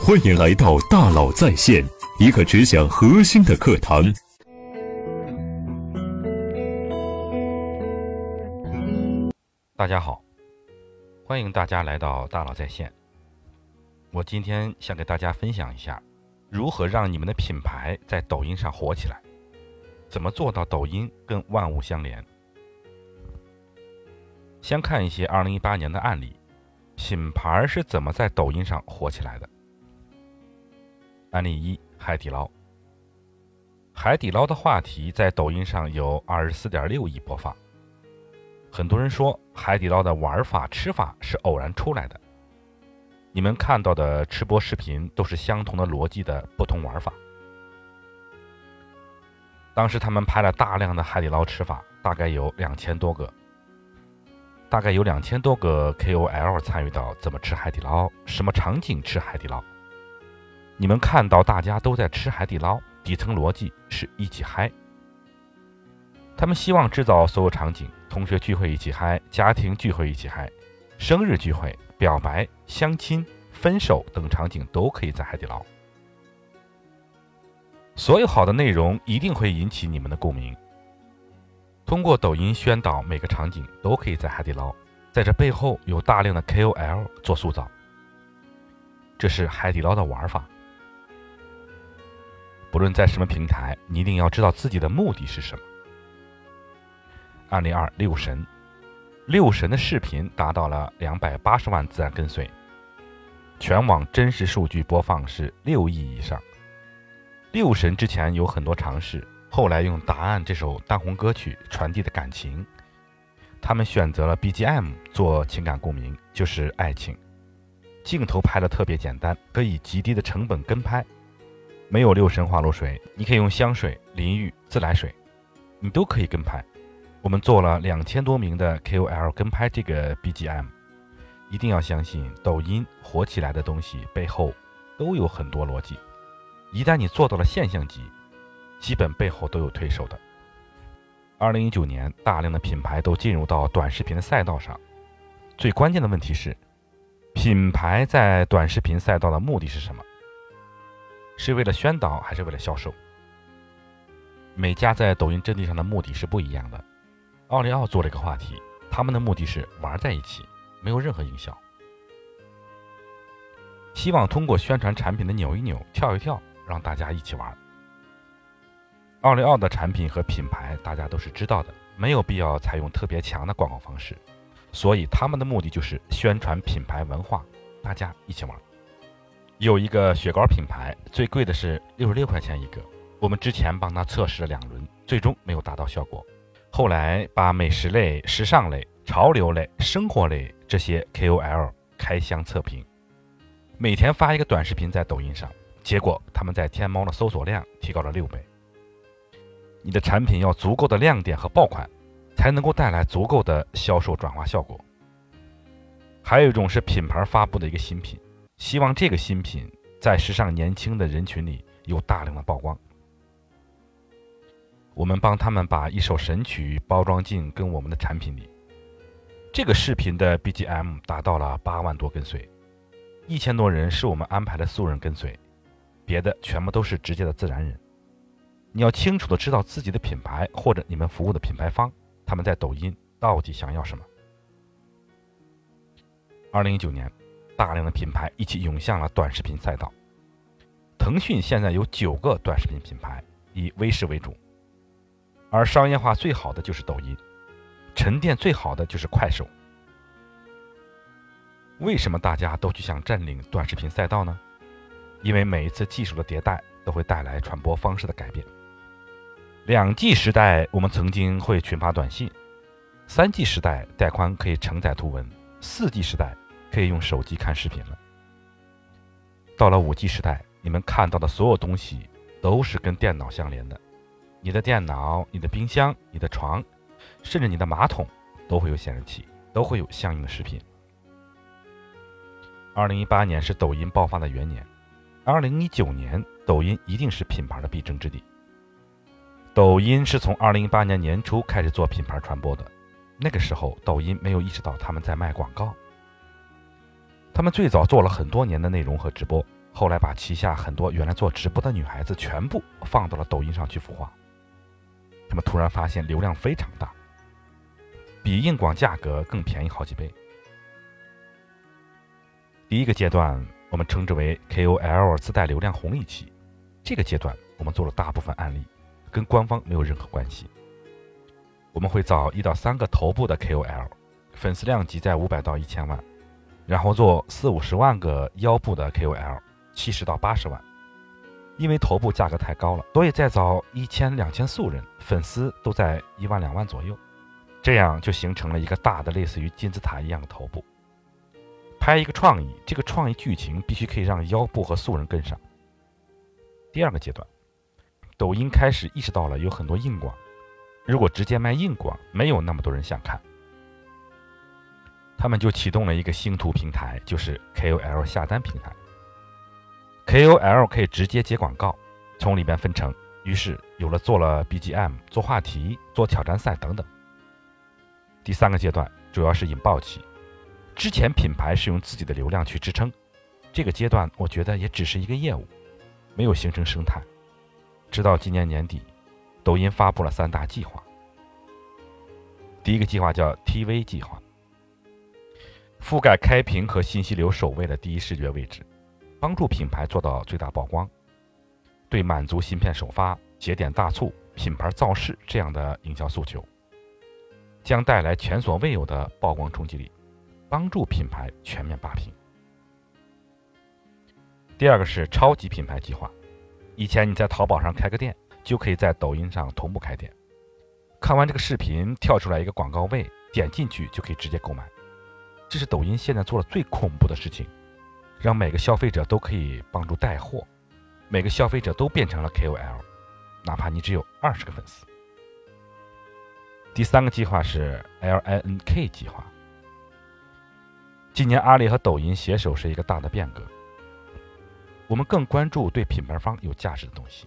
欢迎来到大佬在线，一个只讲核心的课堂。大家好，欢迎大家来到大佬在线。我今天想给大家分享一下，如何让你们的品牌在抖音上火起来，怎么做到抖音跟万物相连。先看一些2018年的案例，品牌是怎么在抖音上火起来的。案例一：海底捞。海底捞的话题在抖音上有24.6亿播放。很多人说海底捞的玩法、吃法是偶然出来的。你们看到的吃播视频都是相同的逻辑的不同玩法。当时他们拍了大量的海底捞吃法，大概有两千多个。大概有两千多个 KOL 参与到怎么吃海底捞，什么场景吃海底捞。你们看到大家都在吃海底捞，底层逻辑是一起嗨。他们希望制造所有场景：同学聚会一起嗨，家庭聚会一起嗨，生日聚会、表白、相亲、分手等场景都可以在海底捞。所有好的内容一定会引起你们的共鸣。通过抖音宣导，每个场景都可以在海底捞，在这背后有大量的 KOL 做塑造。这是海底捞的玩法。不论在什么平台，你一定要知道自己的目的是什么。案例二：六神。六神的视频达到了两百八十万自然跟随，全网真实数据播放是六亿以上。六神之前有很多尝试。后来用《答案》这首当红歌曲传递的感情，他们选择了 BGM 做情感共鸣，就是爱情。镜头拍的特别简单，可以极低的成本跟拍，没有六神花露水，你可以用香水、淋浴、自来水，你都可以跟拍。我们做了两千多名的 KOL 跟拍这个 BGM，一定要相信，抖音火起来的东西背后都有很多逻辑。一旦你做到了现象级。基本背后都有推手的。二零一九年，大量的品牌都进入到短视频的赛道上。最关键的问题是，品牌在短视频赛道的目的是什么？是为了宣导还是为了销售？每家在抖音阵地上的目的是不一样的。奥利奥做了一个话题，他们的目的是玩在一起，没有任何营销，希望通过宣传产品的扭一扭、跳一跳，让大家一起玩。奥利奥的产品和品牌大家都是知道的，没有必要采用特别强的广告方式，所以他们的目的就是宣传品牌文化，大家一起玩。有一个雪糕品牌，最贵的是六十六块钱一个，我们之前帮他测试了两轮，最终没有达到效果。后来把美食类、时尚类、潮流类、生活类这些 KOL 开箱测评，每天发一个短视频在抖音上，结果他们在天猫的搜索量提高了六倍。你的产品要足够的亮点和爆款，才能够带来足够的销售转化效果。还有一种是品牌发布的一个新品，希望这个新品在时尚年轻的人群里有大量的曝光。我们帮他们把一首神曲包装进跟我们的产品里。这个视频的 BGM 达到了八万多跟随，一千多人是我们安排的素人跟随，别的全部都是直接的自然人。你要清楚的知道自己的品牌或者你们服务的品牌方，他们在抖音到底想要什么。二零一九年，大量的品牌一起涌向了短视频赛道。腾讯现在有九个短视频品牌，以微视为主，而商业化最好的就是抖音，沉淀最好的就是快手。为什么大家都去想占领短视频赛道呢？因为每一次技术的迭代都会带来传播方式的改变。两 G 时代，我们曾经会群发短信；三 G 时代，带宽可以承载图文；四 G 时代，可以用手机看视频了。到了五 G 时代，你们看到的所有东西都是跟电脑相连的。你的电脑、你的冰箱、你的床，甚至你的马桶，都会有显示器，都会有相应的视频。二零一八年是抖音爆发的元年，二零一九年，抖音一定是品牌的必争之地。抖音是从二零一八年年初开始做品牌传播的，那个时候抖音没有意识到他们在卖广告。他们最早做了很多年的内容和直播，后来把旗下很多原来做直播的女孩子全部放到了抖音上去孵化。他们突然发现流量非常大，比硬广价格更便宜好几倍。第一个阶段我们称之为 KOL 自带流量红利期，这个阶段我们做了大部分案例，跟官方没有任何关系。我们会找一到三个头部的 KOL，粉丝量级在五百到一千万，然后做四五十万个腰部的 KOL，七十到八十万。因为头部价格太高了，所以再找一千两千素人，粉丝都在一万两万左右，这样就形成了一个大的类似于金字塔一样的头部。拍一个创意，这个创意剧情必须可以让腰部和素人跟上。第二个阶段，抖音开始意识到了有很多硬广。如果直接卖硬广，没有那么多人想看，他们就启动了一个星图平台，就是 KOL 下单平台。KOL 可以直接接广告，从里边分成，于是有了做了 BGM、做话题、做挑战赛等等。第三个阶段主要是引爆期，之前品牌是用自己的流量去支撑，这个阶段我觉得也只是一个业务，没有形成生态，直到今年年底。抖音发布了三大计划。第一个计划叫 TV 计划，覆盖开屏和信息流首位的第一视觉位置，帮助品牌做到最大曝光，对满足芯片首发、节点大促、品牌造势这样的营销诉求，将带来前所未有的曝光冲击力，帮助品牌全面霸屏。第二个是超级品牌计划，以前你在淘宝上开个店。就可以在抖音上同步开店。看完这个视频，跳出来一个广告位，点进去就可以直接购买。这是抖音现在做的最恐怖的事情，让每个消费者都可以帮助带货，每个消费者都变成了 KOL，哪怕你只有二十个粉丝。第三个计划是 LINK 计划。今年阿里和抖音携手是一个大的变革，我们更关注对品牌方有价值的东西。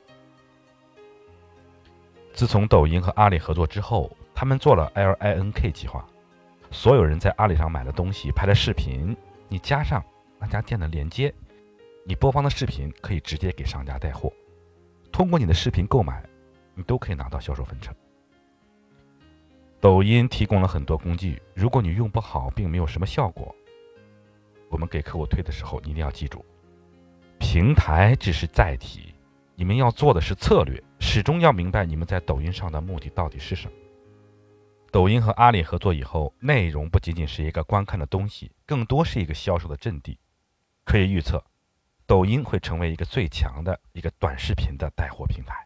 自从抖音和阿里合作之后，他们做了 LINK 计划，所有人在阿里上买的东西、拍的视频，你加上那家店的链接，你播放的视频可以直接给商家带货。通过你的视频购买，你都可以拿到销售分成。抖音提供了很多工具，如果你用不好，并没有什么效果，我们给客户推的时候，你一定要记住，平台只是载体，你们要做的是策略。始终要明白你们在抖音上的目的到底是什么。抖音和阿里合作以后，内容不仅仅是一个观看的东西，更多是一个销售的阵地。可以预测，抖音会成为一个最强的一个短视频的带货平台。